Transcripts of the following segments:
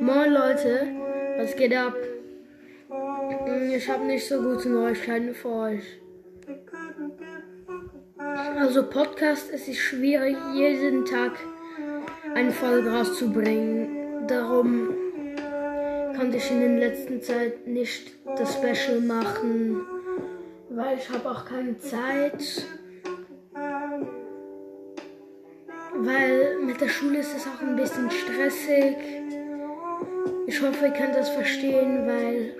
Moin Leute, was geht ab? Ich habe nicht so gute Neuigkeiten für euch. Also Podcast es ist schwierig, jeden Tag eine Folge rauszubringen. Darum konnte ich in der letzten Zeit nicht das Special machen, weil ich habe auch keine Zeit. Weil mit der Schule ist es auch ein bisschen stressig. Ich hoffe, ihr könnt das verstehen, weil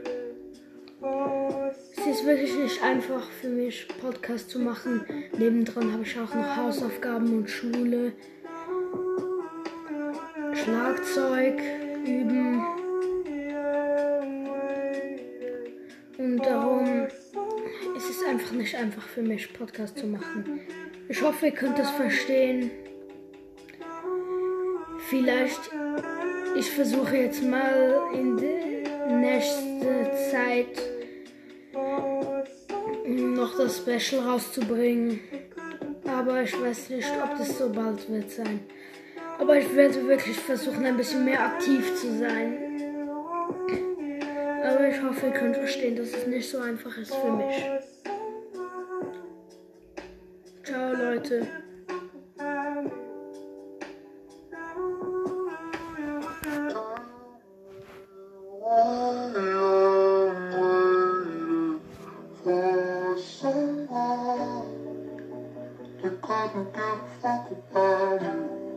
es ist wirklich nicht einfach für mich, Podcast zu machen. Nebendran habe ich auch noch Hausaufgaben und Schule. Schlagzeug üben. Und darum ist es einfach nicht einfach für mich, Podcast zu machen. Ich hoffe, ihr könnt das verstehen. Vielleicht, ich versuche jetzt mal in der nächsten Zeit noch das Special rauszubringen. Aber ich weiß nicht, ob das so bald wird sein. Aber ich werde wirklich versuchen, ein bisschen mehr aktiv zu sein. Aber ich hoffe, ihr könnt verstehen, dass es nicht so einfach ist für mich. Ciao, Leute. to give a fuck about you.